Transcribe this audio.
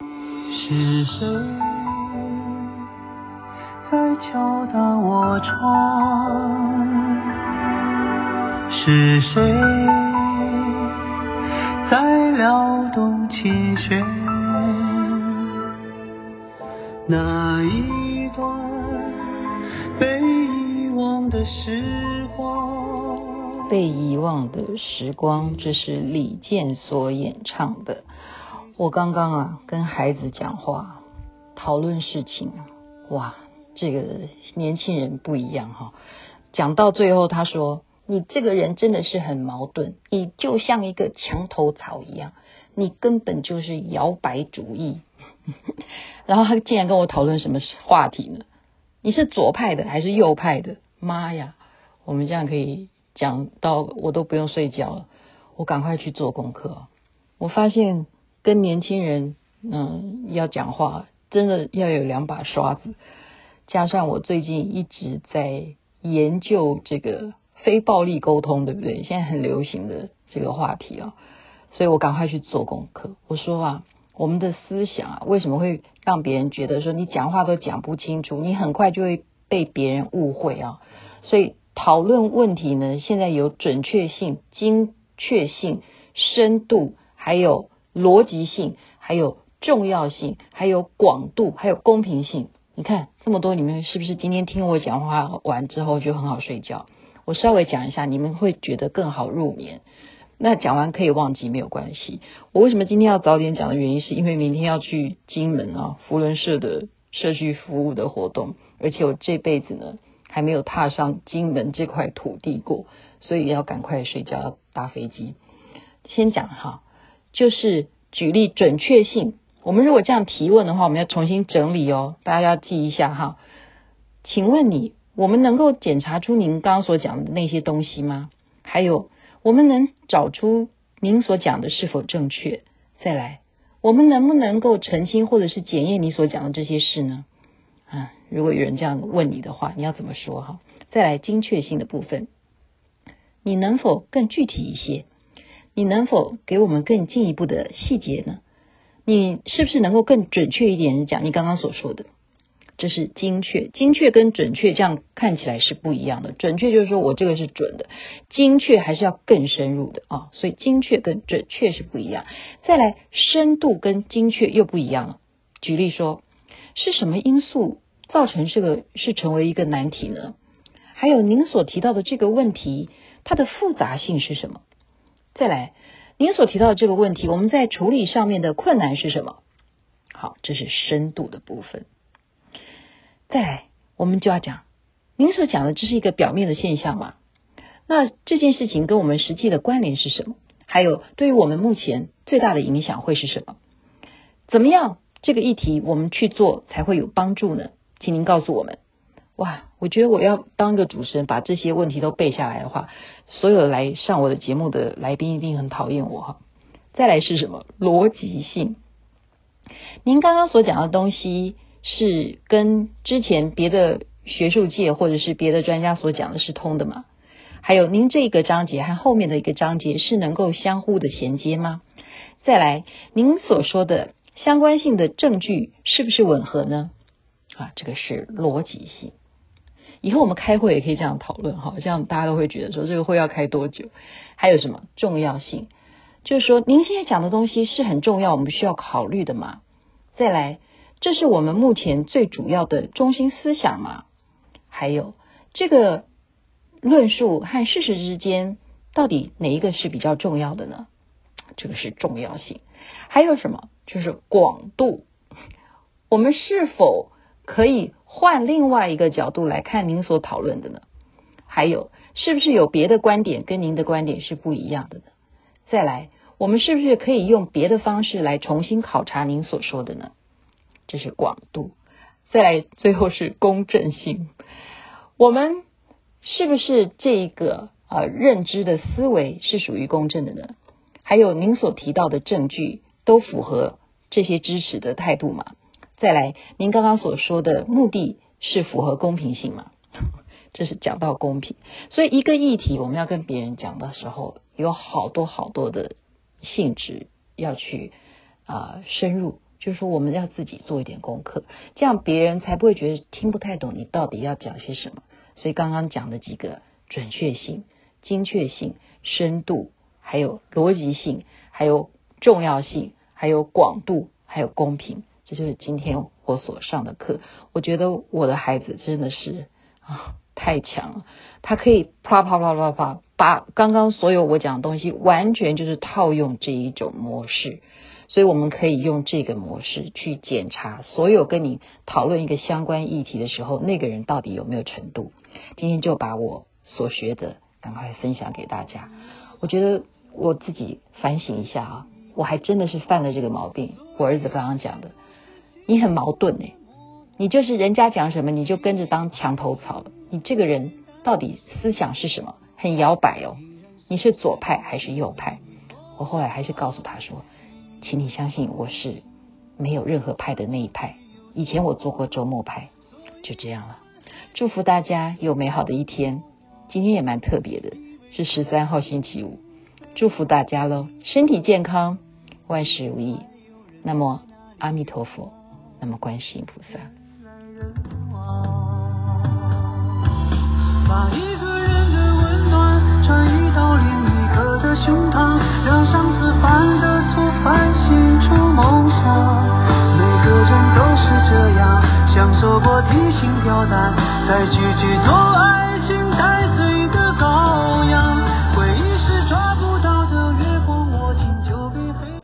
是谁在敲打我窗？是谁在撩动琴弦？那一段被遗忘的时光，被遗忘的时光，这是李健所演唱的。我刚刚啊，跟孩子讲话，讨论事情啊，哇，这个年轻人不一样哈。讲到最后，他说：“你这个人真的是很矛盾，你就像一个墙头草一样，你根本就是摇摆主义。”然后他竟然跟我讨论什么话题呢？你是左派的还是右派的？妈呀，我们这样可以讲到我都不用睡觉了，我赶快去做功课。我发现。跟年轻人，嗯，要讲话，真的要有两把刷子。加上我最近一直在研究这个非暴力沟通，对不对？现在很流行的这个话题啊，所以我赶快去做功课。我说啊，我们的思想啊，为什么会让别人觉得说你讲话都讲不清楚，你很快就会被别人误会啊？所以讨论问题呢，现在有准确性、精确性、深度，还有。逻辑性，还有重要性，还有广度，还有公平性。你看这么多，你们是不是今天听我讲话完之后就很好睡觉？我稍微讲一下，你们会觉得更好入眠。那讲完可以忘记没有关系。我为什么今天要早点讲的原因，是因为明天要去金门啊，福伦社的社区服务的活动，而且我这辈子呢还没有踏上金门这块土地过，所以要赶快睡觉，要搭飞机。先讲哈。就是举例准确性，我们如果这样提问的话，我们要重新整理哦，大家要记一下哈。请问你，我们能够检查出您刚刚所讲的那些东西吗？还有，我们能找出您所讲的是否正确？再来，我们能不能够澄清或者是检验你所讲的这些事呢？啊，如果有人这样问你的话，你要怎么说哈？再来，精确性的部分，你能否更具体一些？你能否给我们更进一步的细节呢？你是不是能够更准确一点讲你刚刚所说的？这是精确，精确跟准确这样看起来是不一样的。准确就是说我这个是准的，精确还是要更深入的啊。所以精确跟准确是不一样。再来，深度跟精确又不一样了。举例说，是什么因素造成这个是成为一个难题呢？还有您所提到的这个问题，它的复杂性是什么？再来，您所提到的这个问题，我们在处理上面的困难是什么？好，这是深度的部分。再来，我们就要讲，您所讲的这是一个表面的现象吗？那这件事情跟我们实际的关联是什么？还有，对于我们目前最大的影响会是什么？怎么样，这个议题我们去做才会有帮助呢？请您告诉我们。哇，我觉得我要当个主持人，把这些问题都背下来的话，所有来上我的节目的来宾一定很讨厌我哈。再来是什么？逻辑性。您刚刚所讲的东西是跟之前别的学术界或者是别的专家所讲的是通的吗？还有，您这个章节和后面的一个章节是能够相互的衔接吗？再来，您所说的相关性的证据是不是吻合呢？啊，这个是逻辑性。以后我们开会也可以这样讨论哈，这样大家都会觉得说这个会要开多久？还有什么重要性？就是说您现在讲的东西是很重要，我们需要考虑的嘛。再来，这是我们目前最主要的中心思想嘛。还有这个论述和事实之间，到底哪一个是比较重要的呢？这个是重要性。还有什么？就是广度。我们是否可以？换另外一个角度来看您所讨论的呢？还有，是不是有别的观点跟您的观点是不一样的呢？再来，我们是不是可以用别的方式来重新考察您所说的呢？这是广度。再来，最后是公正性。我们是不是这一个呃认知的思维是属于公正的呢？还有您所提到的证据都符合这些支持的态度吗？再来，您刚刚所说的目的是符合公平性吗？这是讲到公平，所以一个议题我们要跟别人讲的时候，有好多好多的性质要去啊、深入，就是说我们要自己做一点功课，这样别人才不会觉得听不太懂你到底要讲些什么。所以刚刚讲的几个准确性、精确性、深度，还有逻辑性，还有重要性，还有广度，还有公平，这就是今天我所上的课。我觉得我的孩子真的是啊太强了，他可以啪啪啪啪啪把刚刚所有我讲的东西完全就是套用这一种模式。所以我们可以用这个模式去检查所有跟你讨论一个相关议题的时候，那个人到底有没有程度。今天就把我所学的赶快分享给大家。我觉得我自己反省一下啊，我还真的是犯了这个毛病。我儿子刚刚讲的，你很矛盾欸，你就是人家讲什么你就跟着当墙头草了。你这个人到底思想是什么？很摇摆哦。你是左派还是右派？我后来还是告诉他说。请你相信，我是没有任何派的那一派。以前我做过周末派，就这样了。祝福大家有美好的一天。今天也蛮特别的，是十三号星期五。祝福大家喽，身体健康，万事如意。那么阿弥陀佛，那么关心菩萨。把一个人的温暖转移到另一个的胸膛，让上次犯的错反省出梦想。每个人都是这样，享受过提心吊胆，再句句做爱。